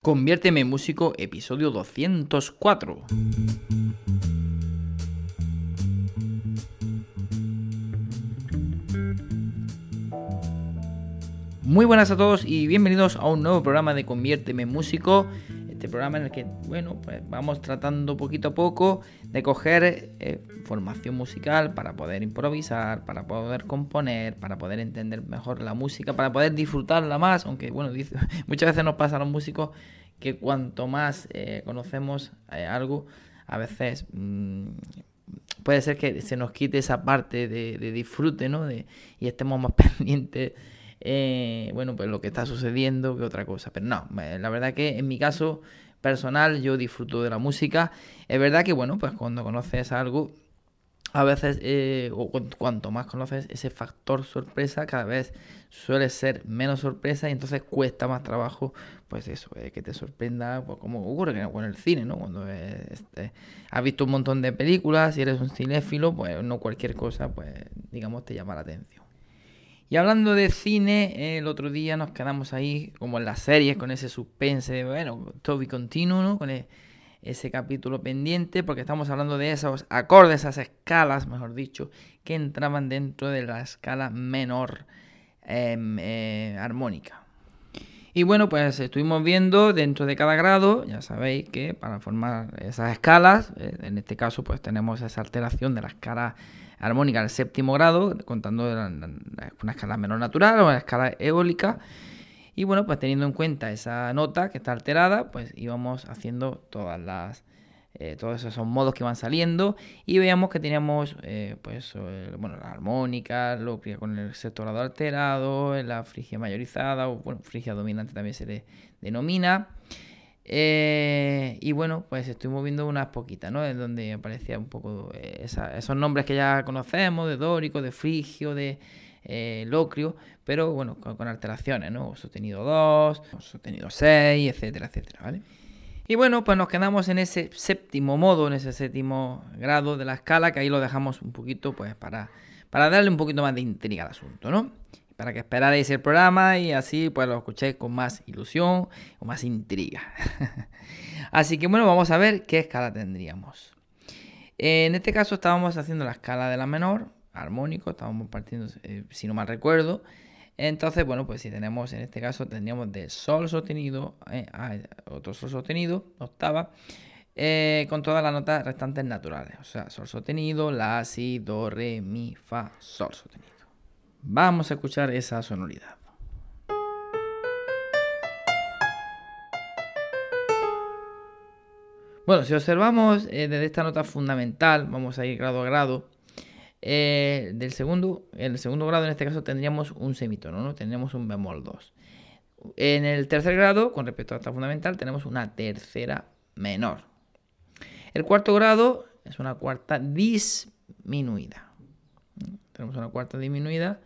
Conviérteme en músico, episodio 204. Muy buenas a todos y bienvenidos a un nuevo programa de Conviérteme en Músico. Este programa en el que, bueno, pues vamos tratando poquito a poco de coger eh, formación musical para poder improvisar, para poder componer, para poder entender mejor la música, para poder disfrutarla más. Aunque, bueno, dice, muchas veces nos pasa a los músicos que cuanto más eh, conocemos eh, algo, a veces mm, puede ser que se nos quite esa parte de, de disfrute, ¿no? De, y estemos más pendientes eh, bueno, pues lo que está sucediendo que otra cosa. Pero no, la verdad que en mi caso personal yo disfruto de la música. Es verdad que, bueno, pues cuando conoces algo, a veces, eh, o cuanto más conoces ese factor sorpresa, cada vez suele ser menos sorpresa y entonces cuesta más trabajo, pues eso, eh, que te sorprenda, pues como ocurre con el cine, ¿no? Cuando este, has visto un montón de películas y eres un cinéfilo, pues no cualquier cosa, pues digamos, te llama la atención. Y hablando de cine, el otro día nos quedamos ahí como en las series con ese suspense, bueno, Toby continuo, ¿no? Con e, ese capítulo pendiente, porque estamos hablando de esos acordes, esas escalas, mejor dicho, que entraban dentro de la escala menor em, eh, armónica. Y bueno, pues estuvimos viendo dentro de cada grado, ya sabéis que para formar esas escalas, eh, en este caso pues tenemos esa alteración de la escala armónica al séptimo grado, contando una escala menor natural o una escala eólica. Y bueno, pues teniendo en cuenta esa nota que está alterada, pues íbamos haciendo todas las, eh, todos esos modos que van saliendo y veíamos que teníamos eh, pues bueno la armónica, lo con el sexto grado alterado, la frigia mayorizada o bueno, frigia dominante también se le denomina. Eh, y bueno, pues estoy moviendo unas poquitas, ¿no? En donde aparecía un poco eh, esos nombres que ya conocemos, de dórico, de frigio, de eh, locrio, pero bueno, con, alteraciones, ¿no? Sostenido 2, sostenido 6, etcétera, etcétera, ¿vale? Y bueno, pues nos quedamos en ese séptimo modo, en ese séptimo grado de la escala, que ahí lo dejamos un poquito, pues para, para darle un poquito más de intriga al asunto, ¿no? para que esperarais el programa y así pues lo escuchéis con más ilusión o más intriga. así que bueno, vamos a ver qué escala tendríamos. En este caso estábamos haciendo la escala de la menor, armónico, estábamos partiendo, eh, si no mal recuerdo. Entonces, bueno, pues si tenemos, en este caso tendríamos de sol sostenido eh, a otro sol sostenido, octava, eh, con todas las notas restantes naturales. O sea, sol sostenido, la, si, do, re, mi, fa, sol sostenido. Vamos a escuchar esa sonoridad. Bueno, si observamos eh, desde esta nota fundamental, vamos a ir grado a grado. Eh, del segundo, en el segundo grado en este caso tendríamos un semitono, ¿no? Tendríamos un bemol 2. En el tercer grado, con respecto a esta fundamental, tenemos una tercera menor. El cuarto grado es una cuarta disminuida. Tenemos una cuarta disminuida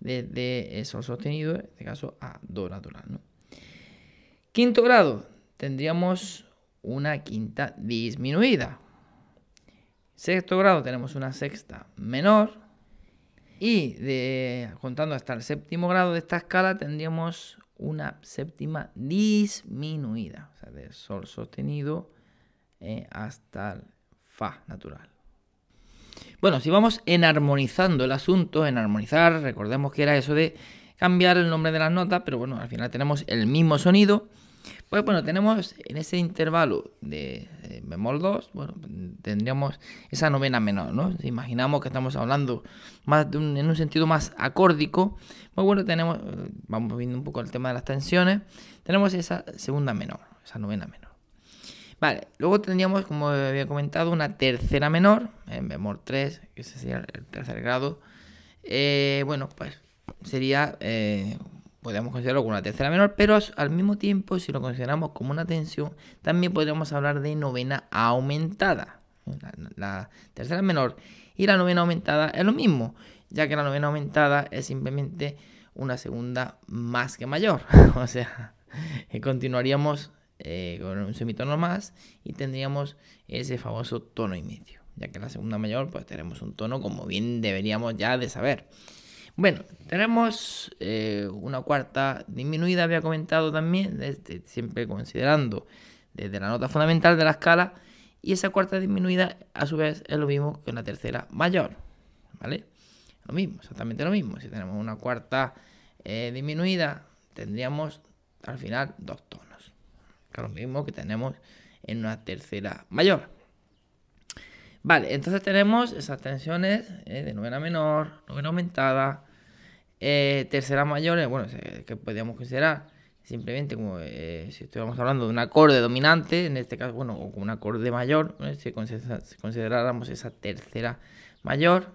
desde sol sostenido, en este caso a do natural. ¿no? Quinto grado, tendríamos una quinta disminuida. Sexto grado tenemos una sexta menor. Y de, contando hasta el séptimo grado de esta escala tendríamos una séptima disminuida. O sea, de sol sostenido eh, hasta el fa natural. Bueno, si vamos enarmonizando el asunto, en armonizar, recordemos que era eso de cambiar el nombre de las notas, pero bueno, al final tenemos el mismo sonido. Pues bueno, tenemos en ese intervalo de bemol 2, bueno, tendríamos esa novena menor, ¿no? Si imaginamos que estamos hablando más en un sentido más acórdico, pues bueno, tenemos, vamos viendo un poco el tema de las tensiones, tenemos esa segunda menor, esa novena menor. Vale, luego tendríamos, como había comentado, una tercera menor, en bemol 3, que ese sería el tercer grado. Eh, bueno, pues sería, eh, podemos considerarlo como una tercera menor, pero al mismo tiempo, si lo consideramos como una tensión, también podríamos hablar de novena aumentada. La, tercera menor y la novena aumentada es lo mismo, ya que la novena aumentada es simplemente una segunda más que mayor. o sea, continuaríamos eh, con un semitono más y tendríamos ese famoso tono y medio, ya que la segunda mayor pues tenemos un tono como bien deberíamos ya de saber. Bueno, tenemos eh, una cuarta disminuida, había comentado también, siempre considerando desde la nota fundamental de la escala, y esa cuarta disminuida a su vez es lo mismo que una tercera mayor, ¿vale? Lo mismo, exactamente lo mismo. Si tenemos una cuarta eh, disminuida, tendríamos al final dos tonos, que es lo mismo que tenemos en una tercera mayor. Vale, entonces tenemos esas tensiones eh, de novena menor, novena aumentada, eh, terceras mayores, bueno, que podríamos considerar simplemente como eh, si estuviéramos hablando de un acorde dominante, en este caso, bueno, o un acorde mayor, si, consideráramos esa tercera mayor.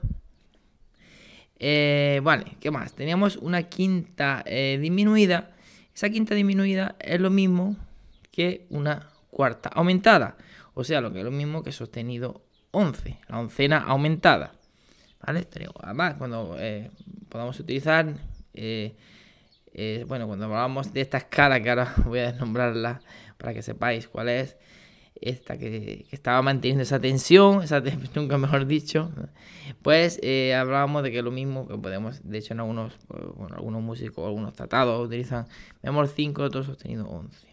vale, ¿qué más? Teníamos una quinta disminuida. Esa quinta disminuida es lo mismo que una cuarta aumentada. O sea, lo que es lo mismo que sostenido 11, la oncena aumentada. Además, cuando eh, podamos utilizar, eh, eh, bueno, cuando hablamos de esta escala, que ahora voy a desnombrarla para que sepáis cuál es, esta que, estaba manteniendo esa tensión, esa nunca mejor dicho, pues hablábamos de que lo mismo que podemos, de hecho en algunos, bueno, algunos músicos, algunos tratados utilizan bemol 5, otros sostenido 11.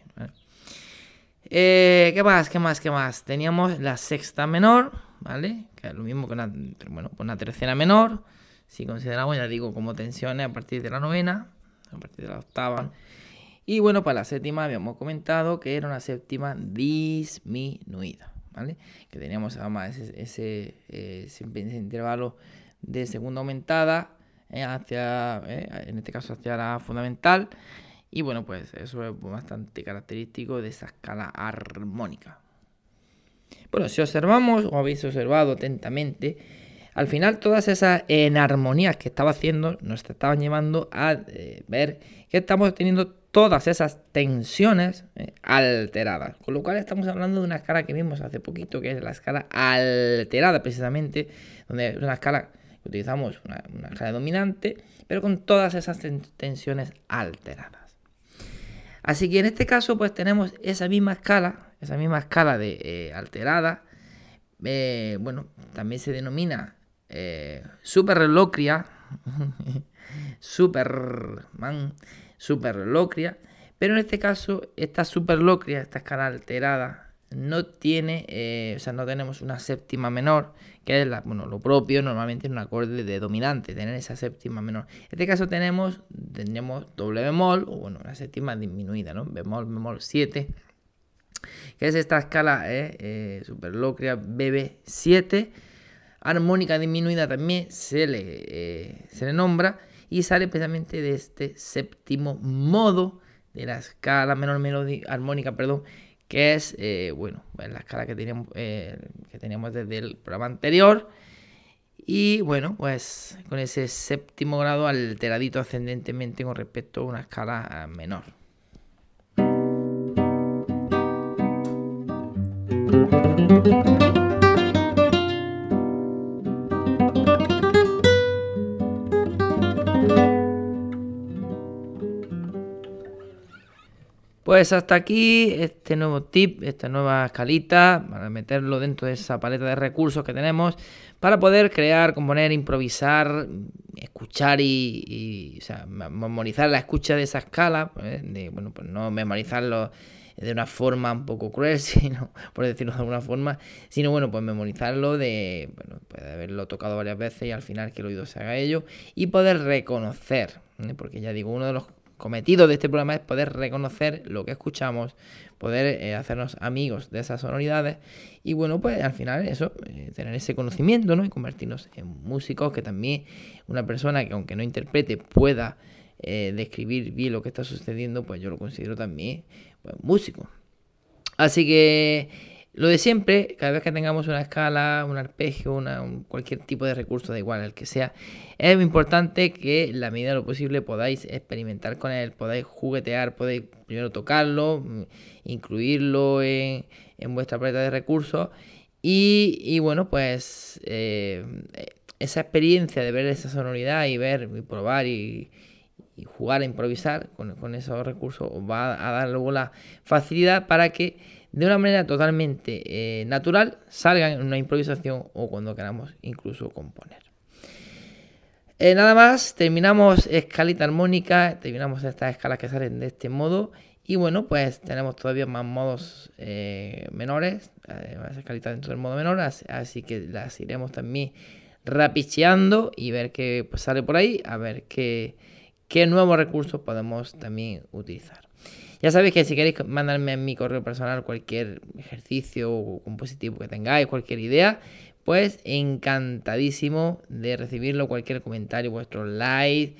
Eh, ¿Qué más? ¿Qué más? ¿Qué más? Teníamos la sexta menor, ¿vale? Que es lo mismo que una, bueno, pues una tercera menor. Si consideramos, ya digo, como tensiones a partir de la novena, a partir de la octava. Y bueno, para la séptima habíamos comentado que era una séptima disminuida, ¿vale? Que teníamos además ese, ese, intervalo de segunda aumentada eh, hacia, eh, en este caso hacia la fundamental y bueno, pues eso es bastante característico de esa escala armónica. Bueno, si observamos o habéis observado atentamente, al final todas esas enarmonías que estaba haciendo nos estaban llevando a eh, ver que estamos teniendo todas esas tensiones eh, alteradas. Con lo cual estamos hablando de una escala que vimos hace poquito, que es la escala alterada precisamente, donde es una escala que utilizamos, una, una escala dominante, pero con todas esas tensiones alteradas. Así que en este caso pues tenemos esa misma escala, esa misma escala de eh, alterada. Eh, bueno, también se denomina eh, superlocria, superman, superlocria. Pero en este caso, esta superlocria, esta escala alterada, no tiene, eh, o sea, no tenemos una séptima menor, que es la, bueno, lo propio normalmente en un acorde de dominante, tener esa séptima menor. En este caso tenemos, tendríamos doble bemol, o bueno, una séptima disminuida, ¿no? Bemol, bemol 7, que es esta escala eh, eh superlocria BB7. Armónica disminuida también se le, eh, se le nombra y sale precisamente de este séptimo modo de la escala menor melódica, armónica, perdón, que es, eh, bueno, la escala que teníamos, eh, que teníamos desde el programa anterior. Y bueno, pues con ese séptimo grado alteradito ascendentemente con respecto a una escala menor. Pues hasta aquí este nuevo tip, esta nueva escalita, para meterlo dentro de esa paleta de recursos que tenemos para poder crear, componer, improvisar, escuchar y, memorizar la escucha de esa escala, ¿eh? de, bueno, pues no memorizarlo de una forma un poco cruel, sino, por decirlo de alguna forma, sino bueno, pues memorizarlo de, bueno, pues haberlo tocado varias veces y al final que el oído se haga ello y poder reconocer, ¿eh? porque ya digo, uno de los cometido de este programa es poder reconocer lo que escuchamos, poder eh, hacernos amigos de esas sonoridades y bueno, pues al final eso, eh, tener ese conocimiento, ¿no? Y convertirnos en músicos que también una persona que aunque no interprete pueda eh, describir bien lo que está sucediendo, pues yo lo considero también pues, músico. Así que Lo de siempre, cada vez que tengamos una escala, un arpegio, una, cualquier tipo de recurso, da igual el que sea, es importante que en la medida de lo posible podáis experimentar con él, podáis juguetear, podéis primero tocarlo, mm, incluirlo en, vuestra paleta de recursos y, bueno, pues eh, esa experiencia de ver esa sonoridad y ver y probar y, jugar a improvisar con, esos recursos os va a dar luego la facilidad para que de una manera totalmente eh, natural salgan en una improvisación o cuando queramos incluso componer. Eh, nada más, terminamos escalita armónica, terminamos estas escalas que salen de este modo y bueno, pues tenemos todavía más modos eh, menores, más escalitas dentro del modo menor, así, que las iremos también rapicheando y ver qué pues, sale por ahí, a ver qué, qué nuevos recursos podemos también utilizar. Ya sabéis que si queréis mandarme en mi correo personal cualquier ejercicio o compositivo que tengáis, cualquier idea, pues encantadísimo de recibirlo, cualquier comentario, vuestro like,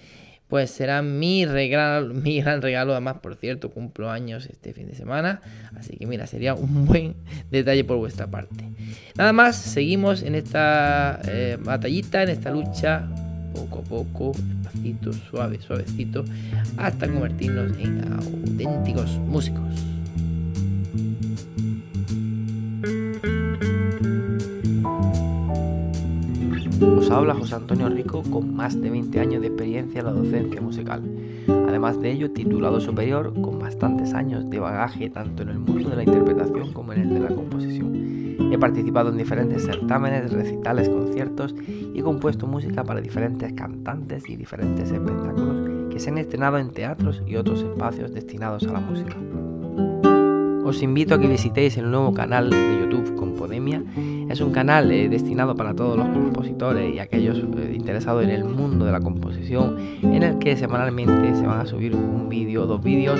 pues será mi regalo, mi gran regalo. Además, por cierto, cumplo años este fin de semana, así que mira, sería un buen detalle por vuestra parte. Nada más, seguimos en esta eh, batallita, en esta lucha poco a poco, despacito, suave, suavecito, hasta convertirnos en auténticos músicos. Os habla José Antonio Rico con más de 20 años de experiencia en la docencia musical. Además de ello, titulado superior con bastantes años de bagaje tanto en el mundo de la interpretación como en el de la composición. He participado en diferentes certámenes, recitales, conciertos y compuesto música para diferentes cantantes y diferentes espectáculos que se han estrenado en teatros y otros espacios destinados a la música. Os invito a que visitéis el nuevo canal de YouTube Compodemia. Es un canal eh, destinado para todos los compositores y aquellos eh, interesados en el mundo de la composición, en el que semanalmente se van a subir un vídeo o dos vídeos